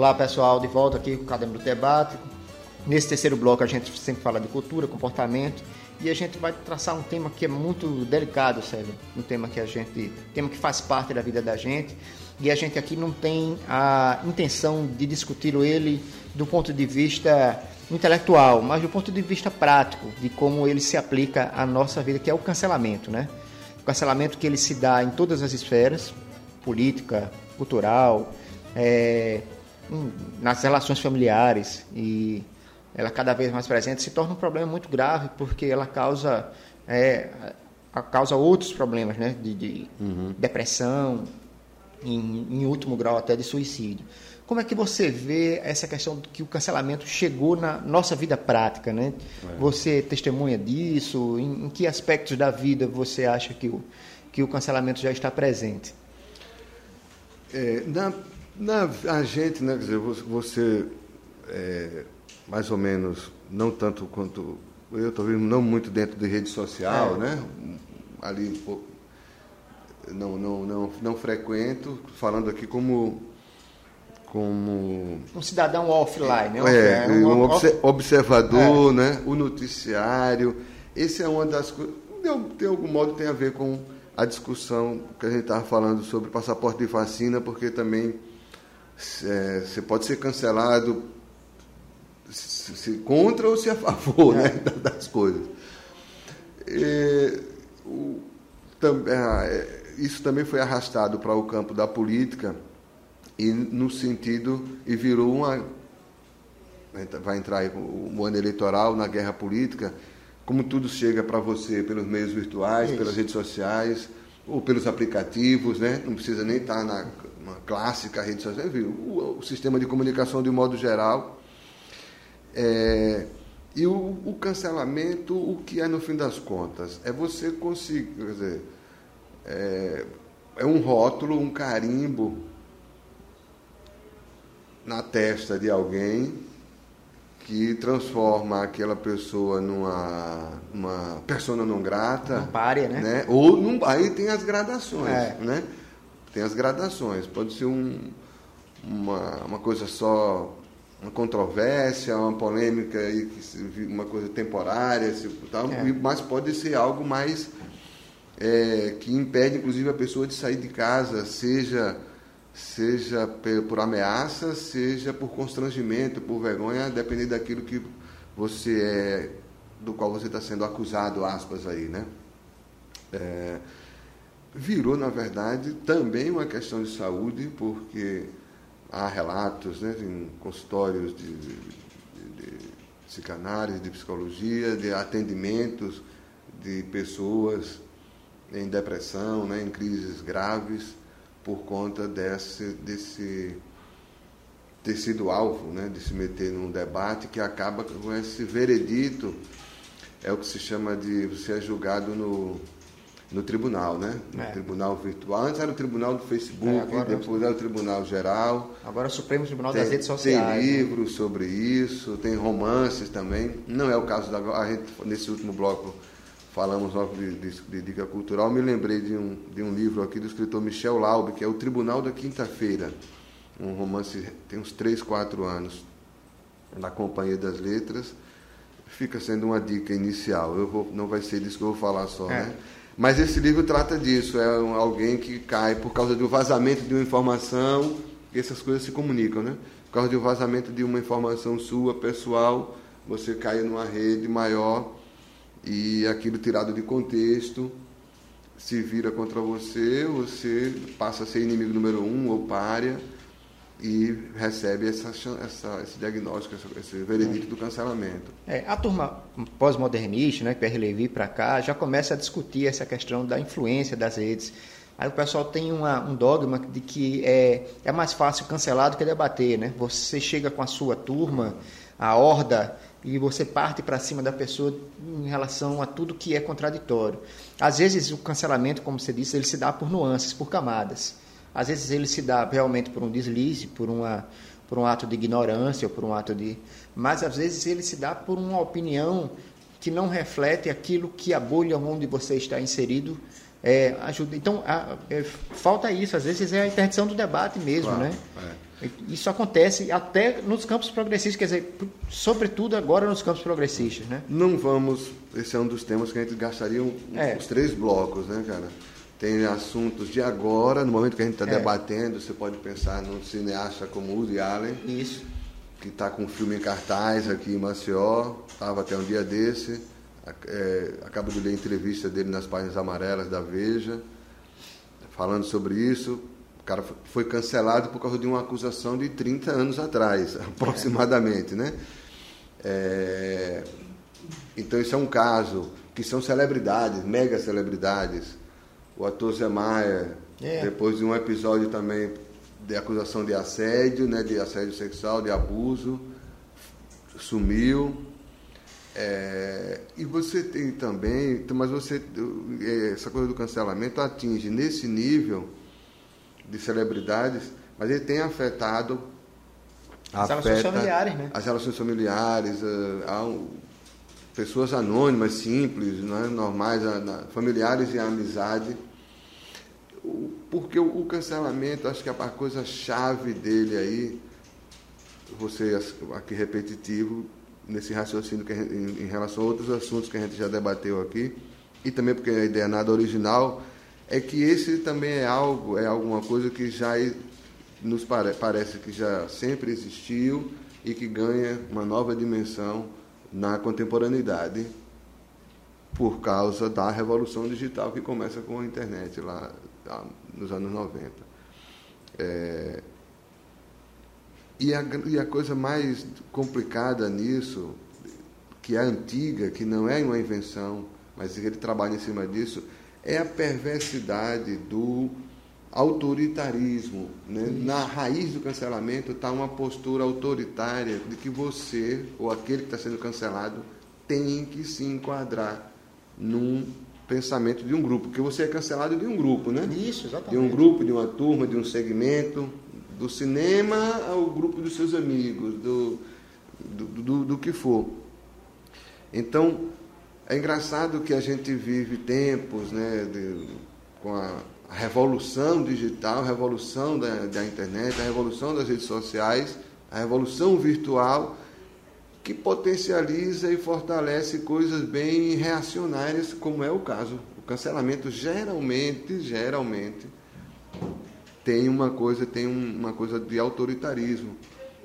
Olá pessoal, de volta aqui com o Caderno do Debate. Nesse terceiro bloco a gente sempre fala de cultura, comportamento e a gente vai traçar um tema que é muito delicado, Sérgio. Um tema que a gente, tema que faz parte da vida da gente e a gente aqui não tem a intenção de discutir ele do ponto de vista intelectual, mas do ponto de vista prático, de como ele se aplica à nossa vida, que é o cancelamento, né? O cancelamento que ele se dá em todas as esferas, política, cultural, é, nas relações familiares e ela cada vez mais presente se torna um problema muito grave porque ela causa é, causa outros problemas, né? De, de uhum. depressão, em, em último grau até de suicídio. Como é que você vê essa questão de que o cancelamento chegou na nossa vida prática, né? É. Você testemunha disso? Em, em, que aspectos da vida você acha que o, que o cancelamento já está presente? É, na, na, a gente, né, quer dizer, você é, mais ou menos, não tanto quanto eu estou vendo, não muito dentro de rede social, é. né? Ali não, não, não, não frequento, falando aqui como como um cidadão offline, né? É, é um, um observador, é. né? O noticiário. Esse é uma das coisas. De algum modo tem a ver com a discussão que a gente estava falando sobre passaporte de vacina, porque também você pode ser cancelado se, se, contra ou se a favor é. né, das coisas. E, o, tam, é, isso também foi arrastado para o campo da política e no sentido e virou uma vai entrar o ano eleitoral na guerra política como tudo chega para você pelos meios virtuais Isso. pelas redes sociais ou pelos aplicativos né? Não precisa nem estar na clássica rede social. Viu o, o, sistema de comunicação de modo geral é, e o, o, cancelamento o que é no fim das contas? É você conseguir quer dizer é, é um rótulo um carimbo na testa de alguém que transforma aquela pessoa numa uma persona não grata. Párea, né? né? Ou num, aí tem as gradações, é. né? Tem as gradações. Pode ser um, uma, uma coisa só, uma controvérsia, uma polêmica, uma coisa temporária, tal, é. mas pode ser algo mais é, que impede, inclusive, a pessoa de sair de casa, seja seja por ameaça, seja por constrangimento, por vergonha, dependendo daquilo que você é, do qual você está sendo acusado, aspas aí, né? É, virou, na verdade, também uma questão de saúde, porque há relatos né, em consultórios de, de, de de psicologia, de atendimentos de pessoas em depressão, né, em crises graves, por conta desse, desse ter sido alvo, né, de se meter num debate que acaba com esse veredito, é o que se chama de você é julgado no, no tribunal, né? No é. tribunal virtual. Antes era o tribunal do Facebook, é, depois era o tribunal geral. Agora é o Supremo Tribunal tem, das Redes Sociais. Tem né? livros né? sobre isso, tem romances também. Não é o caso da. A gente, nesse último bloco, falamos logo de, de, de, dica cultural, me lembrei de um, de um livro aqui do escritor Michel Laube, que é O Tribunal da Quinta-feira, um romance tem uns 3, 4 anos, na Companhia das Letras. Fica sendo uma dica inicial. Eu vou, não vai ser disso que eu vou falar só, é. né? Mas esse livro trata disso, é alguém que cai por causa do vazamento de uma informação, essas coisas se comunicam, né? Por causa do vazamento de uma informação sua, pessoal, você cai numa rede maior e aquilo tirado de contexto se vira contra você, você passa a ser inimigo número um ou párea e recebe essa, essa, esse diagnóstico, esse veredito do cancelamento. É, a turma pós-modernista, né, Pierre Levy para cá, já começa a discutir essa questão da influência das redes. Aí o pessoal tem uma, um dogma de que é, é mais fácil cancelar do que debater, né? Você chega com a sua turma, a horda e você parte para cima da pessoa em relação a tudo que é contraditório. Às vezes o cancelamento, como você disse, ele se dá por nuances, por camadas. Às vezes ele se dá realmente por um deslize, por uma por um ato de ignorância ou por um ato de, mas às vezes ele se dá por uma opinião que não reflete aquilo que a bolha onde você está inserido é, ajuda. Então a, é, falta isso. Às vezes é a interdição do debate mesmo, claro, né? É. Isso acontece até nos campos progressistas, quer dizer, sobretudo agora nos campos progressistas, né? Não vamos, esse é um dos temas que a gente gastaria um, é. os três blocos, né, cara? Tem assuntos de agora, no momento que a gente está é. debatendo, você pode pensar num cineasta como Woody Allen. Isso. Que está com um filme em cartaz aqui em Maceió, estava até um dia desse. É, acabo de ler a entrevista dele nas páginas amarelas da Veja, falando sobre isso o cara foi cancelado por causa de uma acusação de 30 anos atrás, aproximadamente, né? É... Então, isso é um caso que são celebridades, mega celebridades. O ator Zé Maia, é. depois de um episódio também de acusação de assédio, né, de assédio sexual, de abuso, sumiu. É, e você tem também, mas você essa coisa do cancelamento atinge nesse nível de celebridades, mas ele tem afetado as relações familiares, né? As relações familiares, um, pessoas anônimas, simples, né, normais, familiares e a amizade. Porque o, cancelamento, acho que a coisa chave dele aí, você aqui repetitivo, nesse raciocínio que em, em relação a outros assuntos que a gente já debateu aqui, e também porque a ideia é nada original, é que esse também é algo, é alguma coisa que já nos pare, parece que já sempre existiu e que ganha uma nova dimensão na contemporaneidade por causa da revolução digital que começa com a internet lá nos anos 90. É, e, a, e a coisa mais complicada nisso, que é antiga, que não é uma invenção, mas ele trabalha em cima disso, é a perversidade do autoritarismo. Né? Na raiz do cancelamento está uma postura autoritária de que você, ou aquele que está sendo cancelado, tem que se enquadrar num pensamento de um grupo, porque você é cancelado de um grupo, né? Isso, exatamente. De um grupo, de uma turma, de um segmento, do cinema ao grupo dos seus amigos, do, do, do, do que for. Então, é engraçado que a gente vive tempos né, de, com a, revolução digital, a revolução da, da internet, a revolução das redes sociais, a revolução virtual, que potencializa e fortalece coisas bem reacionárias, como é o caso. O cancelamento geralmente, geralmente, tem uma coisa, tem uma coisa de autoritarismo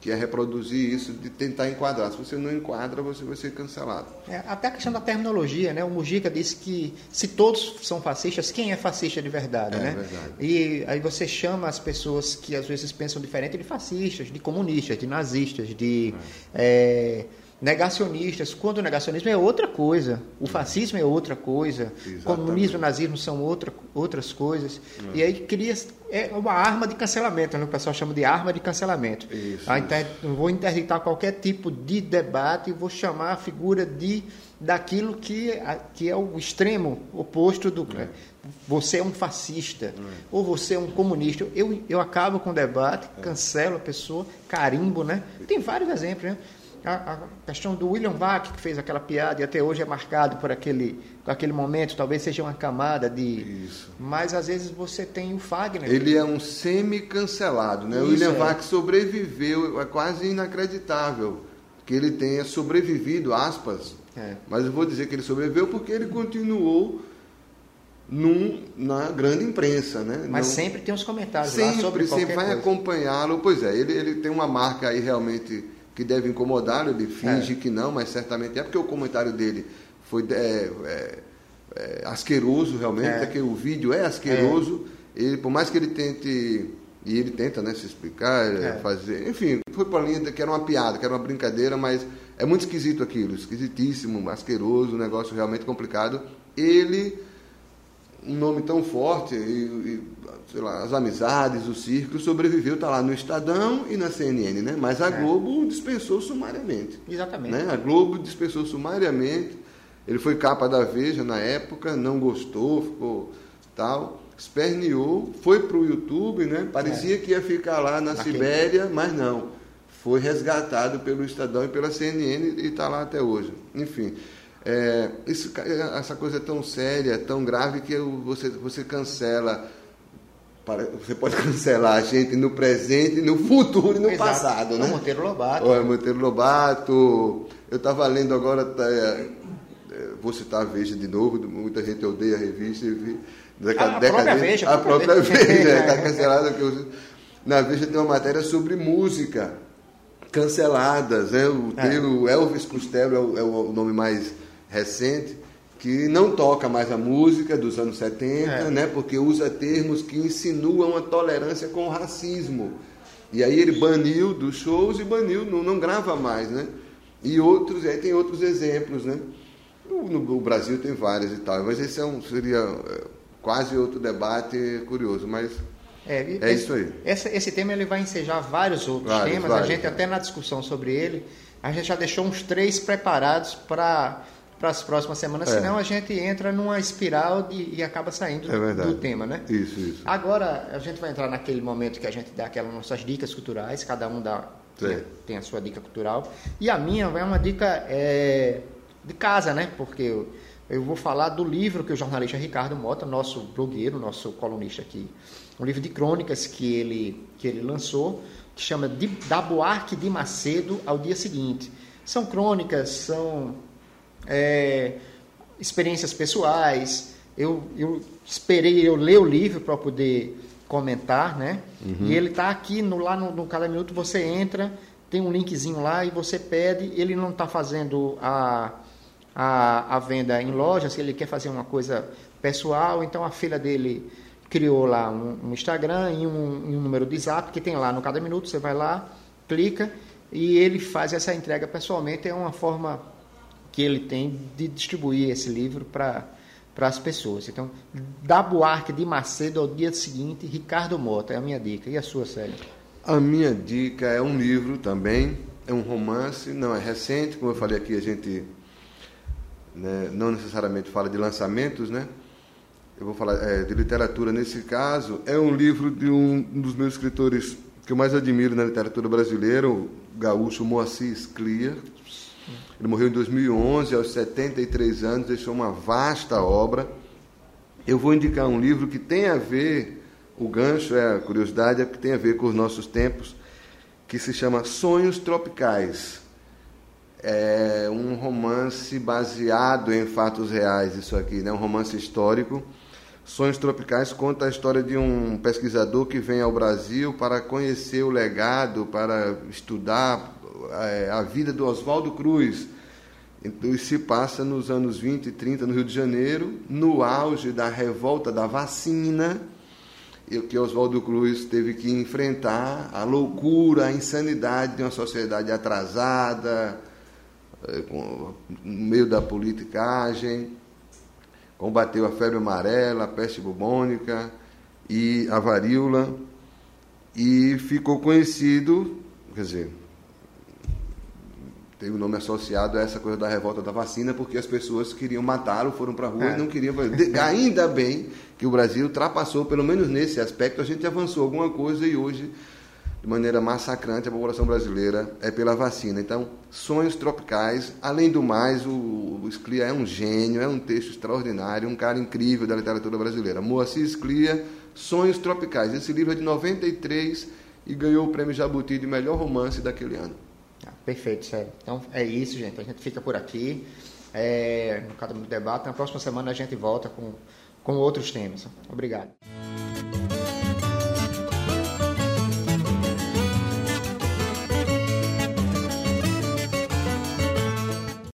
que é reproduzir isso, de tentar enquadrar. Se você não enquadra, você vai ser cancelado. É, até a questão da terminologia, né? O Mujica disse que se todos são fascistas, quem é fascista de verdade, é, né? Verdade. E aí você chama as pessoas que às vezes pensam diferente de fascistas, de comunistas, de nazistas, de... É. É, negacionistas, quando o negacionismo é outra coisa, o fascismo é outra coisa, o comunismo e nazismo são outra, outras coisas, é. e aí cria é uma arma de cancelamento, né? o pessoal chama de arma de cancelamento. Isso, ah, inter, vou interditar qualquer tipo de debate e vou chamar a figura de daquilo que, que é o extremo oposto do é. você é um fascista é. ou você é um comunista. Eu, eu acabo com o debate, é. cancelo a pessoa, carimbo, né? Tem vários exemplos, né? A, a, questão do William Bach, que fez aquela piada e até hoje é marcado por aquele, aquele momento, talvez seja uma camada de. Isso. Mas às vezes você tem o Fagner. Ele é um semi-cancelado, né? Isso, o William é. Bach sobreviveu, é quase inacreditável que ele tenha sobrevivido, aspas. É. Mas eu vou dizer que ele sobreviveu porque ele continuou num, na grande imprensa, né? Mas Não, sempre tem os comentários sempre, lá sobre sempre vai acompanhá-lo. Pois é, ele, ele tem uma marca aí realmente que deve incomodá-lo, ele finge é. que não, mas certamente é porque o comentário dele foi é, é, é asqueroso realmente, é. que o vídeo é asqueroso, é. ele, por mais que ele tente, e ele tenta né, se explicar, é. fazer, enfim, foi para a linha que era uma piada, que era uma brincadeira, mas é muito esquisito aquilo, esquisitíssimo, asqueroso, um negócio realmente complicado. Ele, um nome tão forte, e, e sei lá, as amizades, o círculo, sobreviveu, está lá no Estadão e na CNN, né? Mas a é. Globo dispensou sumariamente. Exatamente. Né? A Globo dispensou sumariamente. Ele foi capa da Veja na época, não gostou, ficou tal, esperneou, foi para o YouTube, né? Parecia é. que ia ficar lá na Naquele... Sibéria, mas não. Foi resgatado pelo Estadão e pela CNN e está lá até hoje. Enfim. É, isso, essa coisa é tão séria, tão grave que você, você cancela você pode cancelar a gente no presente, no futuro e no Exato. passado, né? O Monteiro Lobato. O Monteiro Lobato. Eu estava lendo agora, tá, é, é, vou citar a Veja de novo, muita gente odeia a revista. a, a própria Veja. A própria Veja, está cancelada. Na Veja tem uma matéria sobre música canceladas. Né? O, é. Elvis Costello é o, é o nome mais recente que não toca mais a música dos anos 70, é. né, porque usa termos que insinuam a tolerância com o racismo. E aí ele baniu dos shows e baniu, não, não grava mais, né? E outros, aí tem outros exemplos, né? No, no, Brasil tem vários e tal, mas esse é um, seria é, quase outro debate curioso, mas é, é esse, isso aí. Esse, esse tema ele vai ensejar vários outros vários, temas, vários, a gente até na discussão sobre ele, a gente já deixou uns três preparados para para as próximas semanas, é. senão a gente entra numa espiral de, e acaba saindo é do tema, né? Isso, isso. Agora a gente vai entrar naquele momento que a gente dá aquelas nossas dicas culturais, cada um dá tem, tem, a sua dica cultural. E a minha é uma dica é, de casa, né? Porque eu, eu vou falar do livro que o jornalista Ricardo Mota, nosso blogueiro, nosso colunista aqui, um livro de crônicas que ele, que ele lançou, que chama de, Da Buarque de Macedo ao Dia Seguinte. São crônicas, são é, experiências pessoais. Eu, eu esperei eu ler o livro para poder comentar, né? Uhum. E ele está aqui no, lá no, no, Cada Minuto, você entra, tem um linkzinho lá e você pede. Ele não está fazendo a, a, a venda em lojas, ele quer fazer uma coisa pessoal, então a filha dele criou lá um, um Instagram e um, um, número de zap que tem lá no Cada Minuto, você vai lá, clica e ele faz essa entrega pessoalmente. É uma forma que ele tem de distribuir esse livro para para as pessoas. Então, da Buarque de Macedo ao dia seguinte, Ricardo Mota é a minha dica. E a sua, Célia? A minha dica é um livro também, é um romance, não é recente, como eu falei aqui, a gente né, não necessariamente fala de lançamentos, né? Eu vou falar é, de literatura nesse caso. É um livro de um, dos meus escritores que eu mais admiro na literatura brasileira, o gaúcho Moacir Scliar, ele morreu em 2011, aos 73 anos, deixou uma vasta obra. Eu vou indicar um livro que tem a ver, o gancho é a curiosidade, é que tem a ver com os nossos tempos, que se chama Sonhos Tropicais. É um romance baseado em fatos reais, isso aqui, né? um romance histórico. Sonhos Tropicais conta a história de um pesquisador que vem ao Brasil para conhecer o legado, para estudar é, a vida do Oswaldo Cruz. Então, se passa nos anos 20 e 30 no Rio de Janeiro, no auge da revolta da vacina, e que Oswaldo Cruz teve que enfrentar a loucura, a insanidade de uma sociedade atrasada, é, no meio da politicagem, combateu a febre amarela, a peste bubônica e a varíola, e ficou conhecido, quer dizer, tem o um nome associado a essa coisa da revolta da vacina, porque as pessoas queriam matá-lo, foram para a rua é. e não queriam. Ainda bem que o Brasil ultrapassou, pelo menos nesse aspecto, a gente avançou alguma coisa e hoje, de maneira massacrante, a população brasileira é pela vacina. Então, sonhos tropicais. Além do mais, o, o é um gênio, é um texto extraordinário, um cara incrível da literatura brasileira. Moacir Sclia, Sonhos Tropicais. Esse livro é de 93 e ganhou o prêmio Jabuti de melhor romance daquele ano. Ah, perfeito, sério. Então é isso, gente. A gente fica por aqui. É, no Cada Debate. Na próxima semana a gente volta com, com outros temas. Obrigado.